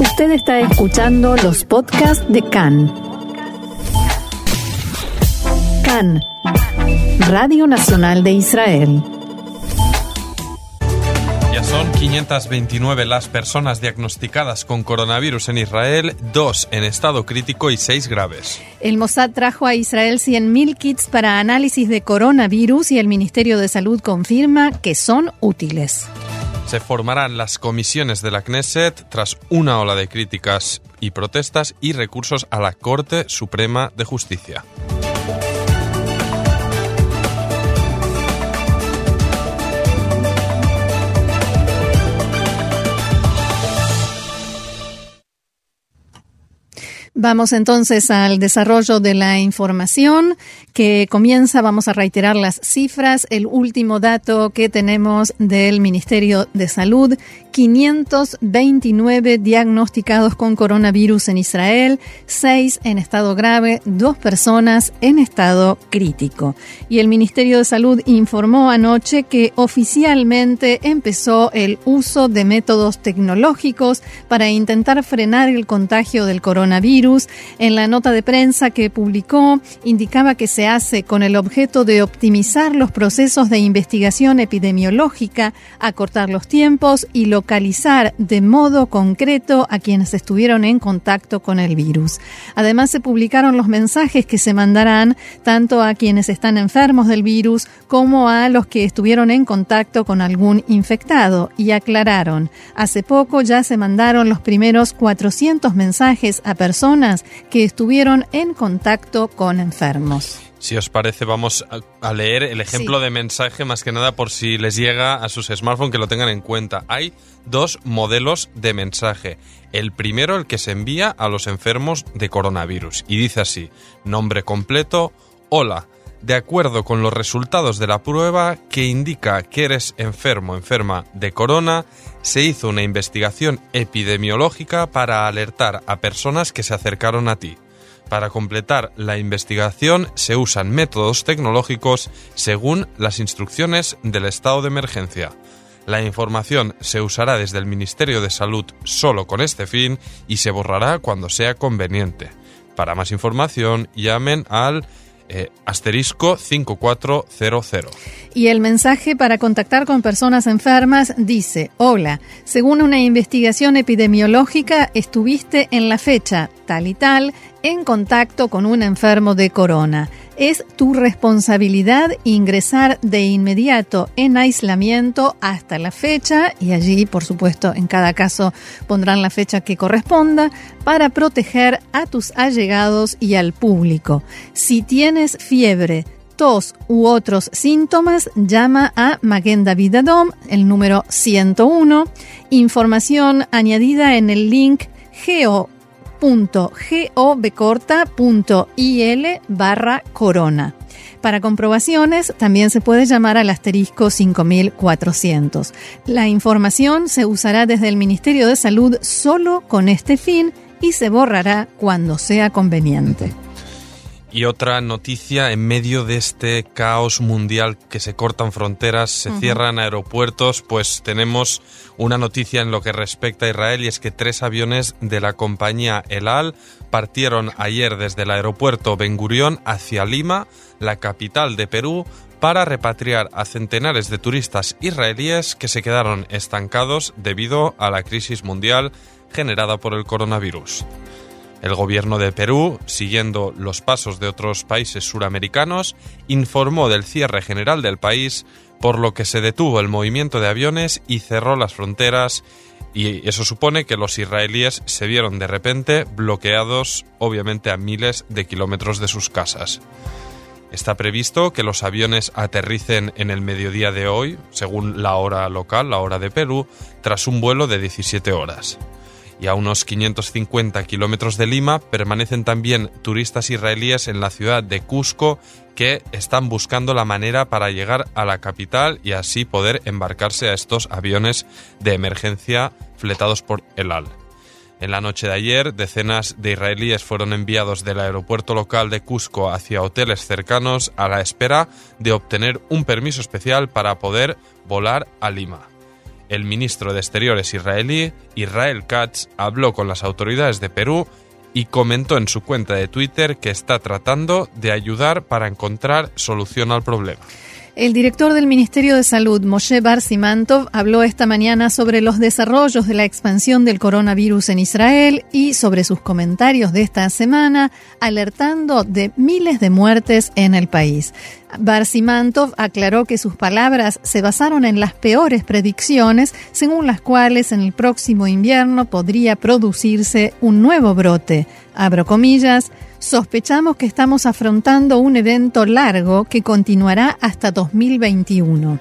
Usted está escuchando los podcasts de CAN. CAN, Radio Nacional de Israel. Ya son 529 las personas diagnosticadas con coronavirus en Israel, dos en estado crítico y seis graves. El Mossad trajo a Israel 100.000 kits para análisis de coronavirus y el Ministerio de Salud confirma que son útiles. Se formarán las comisiones de la Knesset tras una ola de críticas y protestas y recursos a la Corte Suprema de Justicia. Vamos entonces al desarrollo de la información que comienza. Vamos a reiterar las cifras. El último dato que tenemos del Ministerio de Salud, 529 diagnosticados con coronavirus en Israel, 6 en estado grave, 2 personas en estado crítico. Y el Ministerio de Salud informó anoche que oficialmente empezó el uso de métodos tecnológicos para intentar frenar el contagio del coronavirus en la nota de prensa que publicó, indicaba que se hace con el objeto de optimizar los procesos de investigación epidemiológica, acortar los tiempos y localizar de modo concreto a quienes estuvieron en contacto con el virus. Además, se publicaron los mensajes que se mandarán tanto a quienes están enfermos del virus como a los que estuvieron en contacto con algún infectado y aclararon, hace poco ya se mandaron los primeros 400 mensajes a personas que estuvieron en contacto con enfermos. Si os parece, vamos a leer el ejemplo de mensaje más que nada por si les llega a sus smartphones que lo tengan en cuenta. Hay dos modelos de mensaje. El primero, el que se envía a los enfermos de coronavirus. Y dice así, nombre completo, hola. De acuerdo con los resultados de la prueba que indica que eres enfermo enferma de corona, se hizo una investigación epidemiológica para alertar a personas que se acercaron a ti. Para completar la investigación se usan métodos tecnológicos según las instrucciones del estado de emergencia. La información se usará desde el Ministerio de Salud solo con este fin y se borrará cuando sea conveniente. Para más información, llamen al eh, asterisco 5400. Y el mensaje para contactar con personas enfermas dice, hola, según una investigación epidemiológica, estuviste en la fecha tal y tal en contacto con un enfermo de corona. Es tu responsabilidad ingresar de inmediato en aislamiento hasta la fecha y allí, por supuesto, en cada caso pondrán la fecha que corresponda para proteger a tus allegados y al público. Si tienes fiebre, tos u otros síntomas, llama a Maguen David Adom, el número 101. Información añadida en el link geo www.govcorta.il barra corona. Para comprobaciones también se puede llamar al asterisco 5400. La información se usará desde el Ministerio de Salud solo con este fin y se borrará cuando sea conveniente. Y otra noticia, en medio de este caos mundial que se cortan fronteras, se cierran aeropuertos, pues tenemos una noticia en lo que respecta a Israel y es que tres aviones de la compañía El Al partieron ayer desde el aeropuerto Ben Gurión hacia Lima, la capital de Perú, para repatriar a centenares de turistas israelíes que se quedaron estancados debido a la crisis mundial generada por el coronavirus. El gobierno de Perú, siguiendo los pasos de otros países suramericanos, informó del cierre general del país, por lo que se detuvo el movimiento de aviones y cerró las fronteras, y eso supone que los israelíes se vieron de repente bloqueados, obviamente a miles de kilómetros de sus casas. Está previsto que los aviones aterricen en el mediodía de hoy, según la hora local, la hora de Perú, tras un vuelo de 17 horas y a unos 550 kilómetros de Lima permanecen también turistas israelíes en la ciudad de Cusco que están buscando la manera para llegar a la capital y así poder embarcarse a estos aviones de emergencia fletados por El Al. En la noche de ayer, decenas de israelíes fueron enviados del aeropuerto local de Cusco hacia hoteles cercanos a la espera de obtener un permiso especial para poder volar a Lima. El ministro de Exteriores israelí, Israel Katz, habló con las autoridades de Perú y comentó en su cuenta de Twitter que está tratando de ayudar para encontrar solución al problema. El director del Ministerio de Salud, Moshe Bar Simantov, habló esta mañana sobre los desarrollos de la expansión del coronavirus en Israel y sobre sus comentarios de esta semana, alertando de miles de muertes en el país. Barsimantov aclaró que sus palabras se basaron en las peores predicciones, según las cuales en el próximo invierno podría producirse un nuevo brote. Abro comillas, sospechamos que estamos afrontando un evento largo que continuará hasta 2021.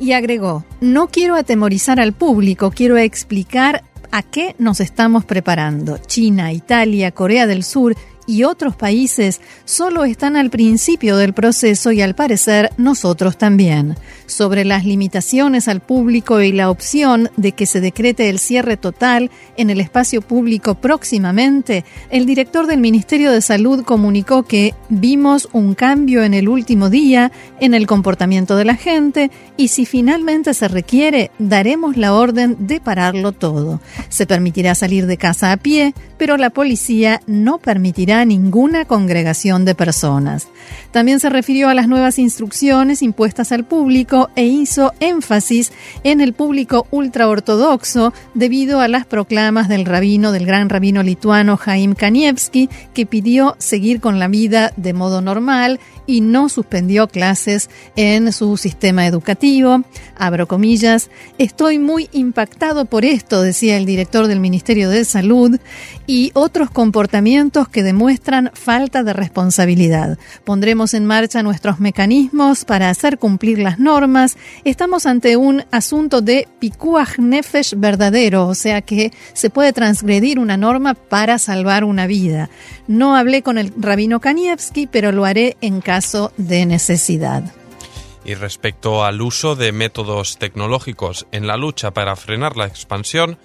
Y agregó, no quiero atemorizar al público, quiero explicar a qué nos estamos preparando. China, Italia, Corea del Sur y otros países solo están al principio del proceso y al parecer nosotros también. Sobre las limitaciones al público y la opción de que se decrete el cierre total en el espacio público próximamente, el director del Ministerio de Salud comunicó que vimos un cambio en el último día en el comportamiento de la gente y si finalmente se requiere, daremos la orden de pararlo todo. Se permitirá salir de casa a pie, pero la policía no permitirá ninguna congregación de personas. También se refirió a las nuevas instrucciones impuestas al público e hizo énfasis en el público ultraortodoxo debido a las proclamas del rabino, del gran rabino lituano Jaim Kanievski, que pidió seguir con la vida de modo normal y no suspendió clases en su sistema educativo. Estoy muy impactado por esto, decía el director del Ministerio de Salud, y otros comportamientos que demuestran falta de responsabilidad. Pondremos en marcha nuestros mecanismos para hacer cumplir las normas. Estamos ante un asunto de pikuach nefesh verdadero, o sea que se puede transgredir una norma para salvar una vida. No hablé con el rabino Kanievski, pero lo haré en caso de necesidad. Y respecto al uso de métodos tecnológicos en la lucha para frenar la expansión,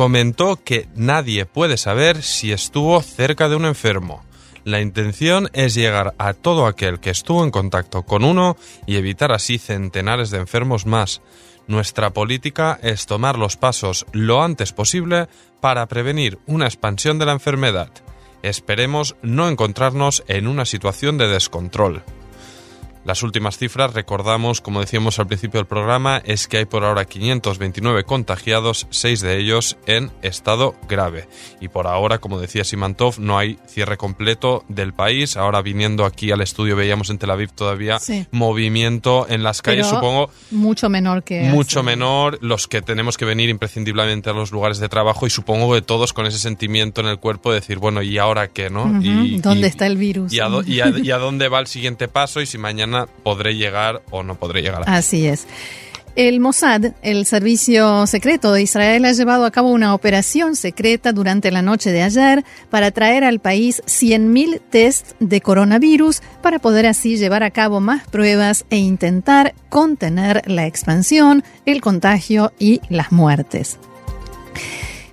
comentó que nadie puede saber si estuvo cerca de un enfermo. La intención es llegar a todo aquel que estuvo en contacto con uno y evitar así centenares de enfermos más. Nuestra política es tomar los pasos lo antes posible para prevenir una expansión de la enfermedad. Esperemos no encontrarnos en una situación de descontrol. Las últimas cifras, recordamos, como decíamos al principio del programa, es que hay por ahora 529 contagiados, 6 de ellos en estado grave. Y por ahora, como decía Simantov, no hay cierre completo del país. Ahora viniendo aquí al estudio veíamos en Tel Aviv todavía movimiento en las calles, supongo. Mucho menor que... Mucho menor, los que tenemos que venir imprescindiblemente a los lugares de trabajo y supongo que todos con ese sentimiento en el cuerpo de decir, bueno, ¿y ahora qué? ¿no? y, ¿Dónde está el virus? Y a dónde va el siguiente paso y si mañana podré llegar o no podré llegar. Así es. El Mossad, el servicio secreto de Israel, ha llevado a cabo una operación secreta durante la noche de ayer para traer al país 100.000 tests de coronavirus para poder así llevar a cabo más pruebas e intentar contener la expansión, el contagio y las muertes.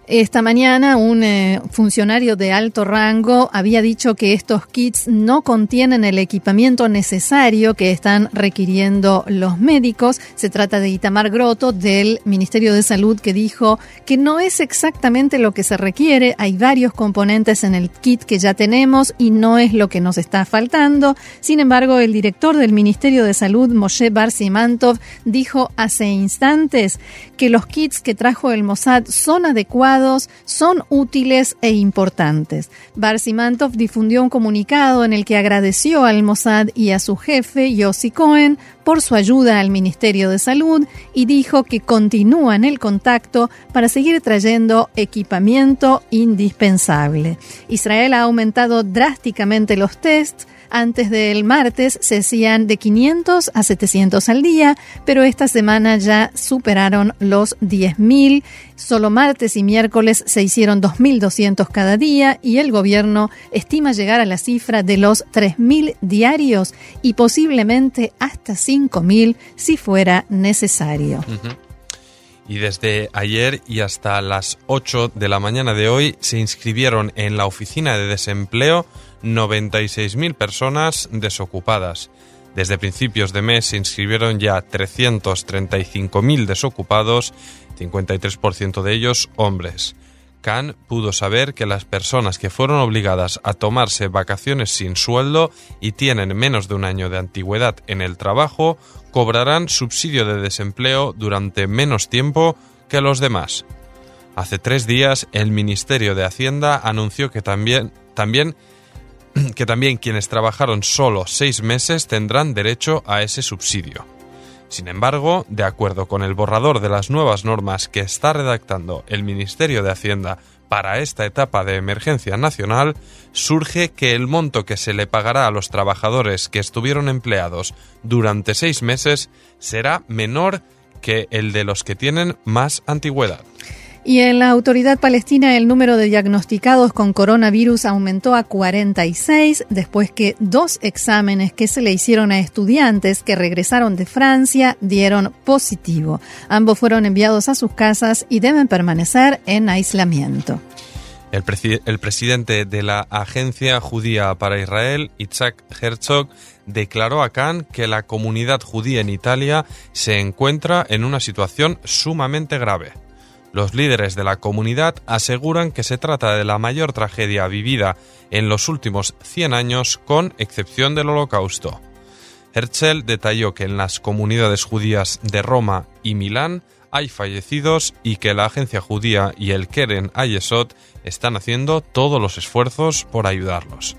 Esta mañana un eh, funcionario de alto rango había dicho que estos kits no contienen el equipamiento necesario que están requiriendo los médicos. Se trata de Itamar Groto del Ministerio de Salud que dijo que no es exactamente lo que se requiere. Hay varios componentes en el kit que ya tenemos y no es lo que nos está faltando. Sin embargo, el director del Ministerio de Salud, Moshe Barsimantov, dijo hace instantes que los kits que trajo el Mossad son adecuados son útiles e importantes. Barsimantov difundió un comunicado en el que agradeció al Mossad y a su jefe, Yossi Cohen, por su ayuda al Ministerio de Salud y dijo que continúan el contacto para seguir trayendo equipamiento indispensable. Israel ha aumentado drásticamente los tests antes del martes se hacían de 500 a 700 al día, pero esta semana ya superaron los 10.000. Solo martes y miércoles se hicieron 2.200 cada día y el gobierno estima llegar a la cifra de los 3.000 diarios y posiblemente hasta 5.000 si fuera necesario. Y desde ayer y hasta las 8 de la mañana de hoy se inscribieron en la oficina de desempleo 96.000 personas desocupadas. Desde principios de mes se inscribieron ya 335.000 desocupados, 53% de ellos hombres. Khan pudo saber que las personas que fueron obligadas a tomarse vacaciones sin sueldo y tienen menos de un año de antigüedad en el trabajo cobrarán subsidio de desempleo durante menos tiempo que los demás. Hace tres días el Ministerio de Hacienda anunció que también, también, que también quienes trabajaron solo seis meses tendrán derecho a ese subsidio. Sin embargo, de acuerdo con el borrador de las nuevas normas que está redactando el Ministerio de Hacienda para esta etapa de emergencia nacional, surge que el monto que se le pagará a los trabajadores que estuvieron empleados durante seis meses será menor que el de los que tienen más antigüedad. Y en la autoridad palestina el número de diagnosticados con coronavirus aumentó a 46 después que dos exámenes que se le hicieron a estudiantes que regresaron de Francia dieron positivo. Ambos fueron enviados a sus casas y deben permanecer en aislamiento. El, presidente de la Agencia Judía para Israel, Itzhak Herzog, declaró a Khan que la comunidad judía en Italia se encuentra en una situación sumamente grave. Los líderes de la comunidad aseguran que se trata de la mayor tragedia vivida en los últimos 100 años, con excepción del Holocausto. Herzl detalló que en las comunidades judías de Roma y Milán hay fallecidos y que la agencia judía y el Keren Ayesot están haciendo todos los esfuerzos por ayudarlos.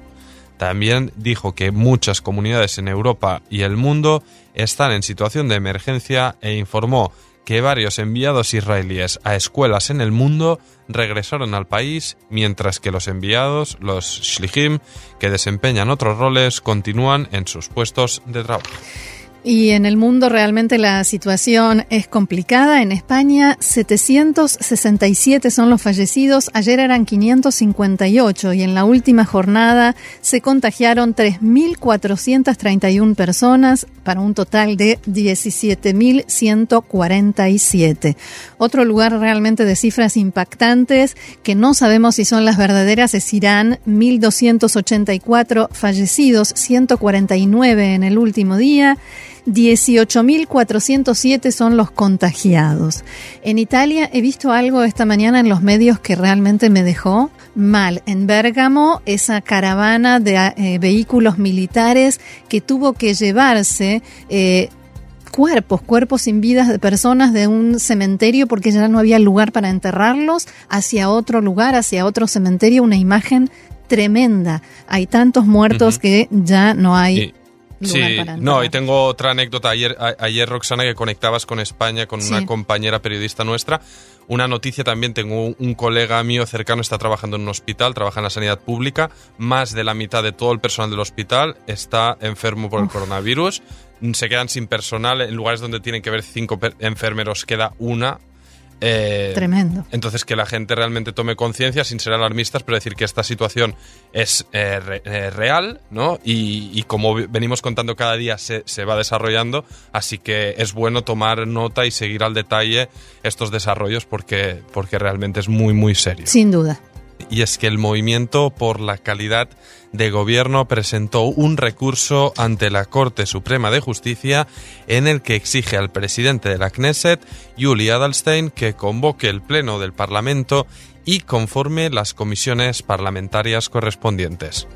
También dijo que muchas comunidades en Europa y el mundo están en situación de emergencia e informó que varios enviados israelíes a escuelas en el mundo regresaron al país, mientras que los enviados, los shlichim, que desempeñan otros roles, continúan en sus puestos de trabajo. Y en el mundo realmente la situación es complicada. En España 767 son los fallecidos, ayer eran 558 y en la última jornada se contagiaron 3.431 personas para un total de 17.147. Otro lugar realmente de cifras impactantes que no sabemos si son las verdaderas es Irán, 1.284 fallecidos, 149 en el último día. 18.407 son los contagiados. En Italia he visto algo esta mañana en los medios que realmente me dejó mal. En Bérgamo, esa caravana de eh, vehículos militares que tuvo que llevarse eh, cuerpos, cuerpos sin vidas de personas de un cementerio porque ya no había lugar para enterrarlos, hacia otro lugar, hacia otro cementerio, una imagen tremenda. Hay tantos muertos que ya no hay sí, no, y tengo otra anécdota. Ayer, ayer, Roxana, que conectabas con España, con una compañera periodista nuestra. Una noticia también, tengo un colega mío cercano, está trabajando en un hospital, trabaja en la sanidad pública. Más de la mitad de todo el personal del hospital está enfermo por el coronavirus. Se quedan sin personal. En lugares donde tienen que haber cinco enfermeros, queda una eh, Tremendo. Entonces, que la gente realmente tome conciencia sin ser alarmistas, pero decir que esta situación es eh, eh, real, ¿no? Y, como venimos contando cada día, se, se, va desarrollando, así que es bueno tomar nota y seguir al detalle estos desarrollos porque, porque realmente es muy, muy serio. Sin duda y es que el movimiento por la calidad de gobierno presentó un recurso ante la Corte Suprema de Justicia en el que exige al presidente de la Knesset, Yuli Adalstein, que convoque el Pleno del Parlamento y conforme las comisiones parlamentarias correspondientes.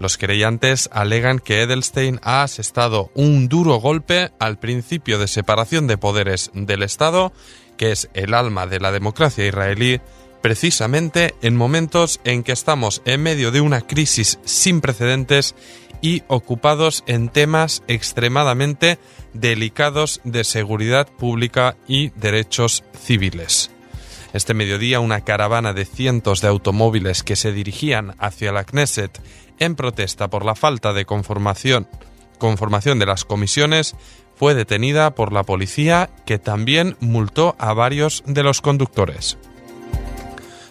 Los creyentes alegan que Edelstein ha asestado un duro golpe al principio de separación de poderes del Estado, que es el alma de la democracia israelí, precisamente en momentos en que estamos en medio de una crisis sin precedentes y ocupados en temas extremadamente delicados de seguridad pública y derechos civiles. Este mediodía una caravana de cientos de automóviles que se dirigían hacia la Knesset en protesta por la falta de conformación, conformación de las comisiones fue detenida por la policía que también multó a varios de los conductores.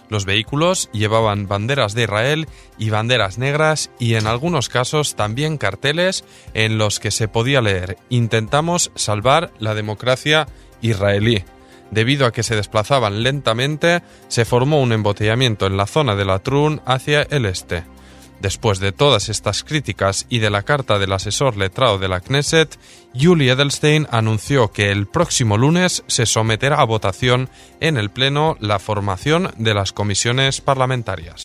Los vehículos llevaban banderas de Israel y banderas negras y en algunos casos también carteles en los que se podía leer Intentamos salvar la democracia israelí. Debido a que se desplazaban lentamente, se formó un embotellamiento en la zona de la Trun hacia el este. Después de todas estas críticas y de la carta del asesor letrado de la Knesset, Julie Edelstein anunció que el próximo lunes se someterá a votación en el Pleno la formación de las comisiones parlamentarias.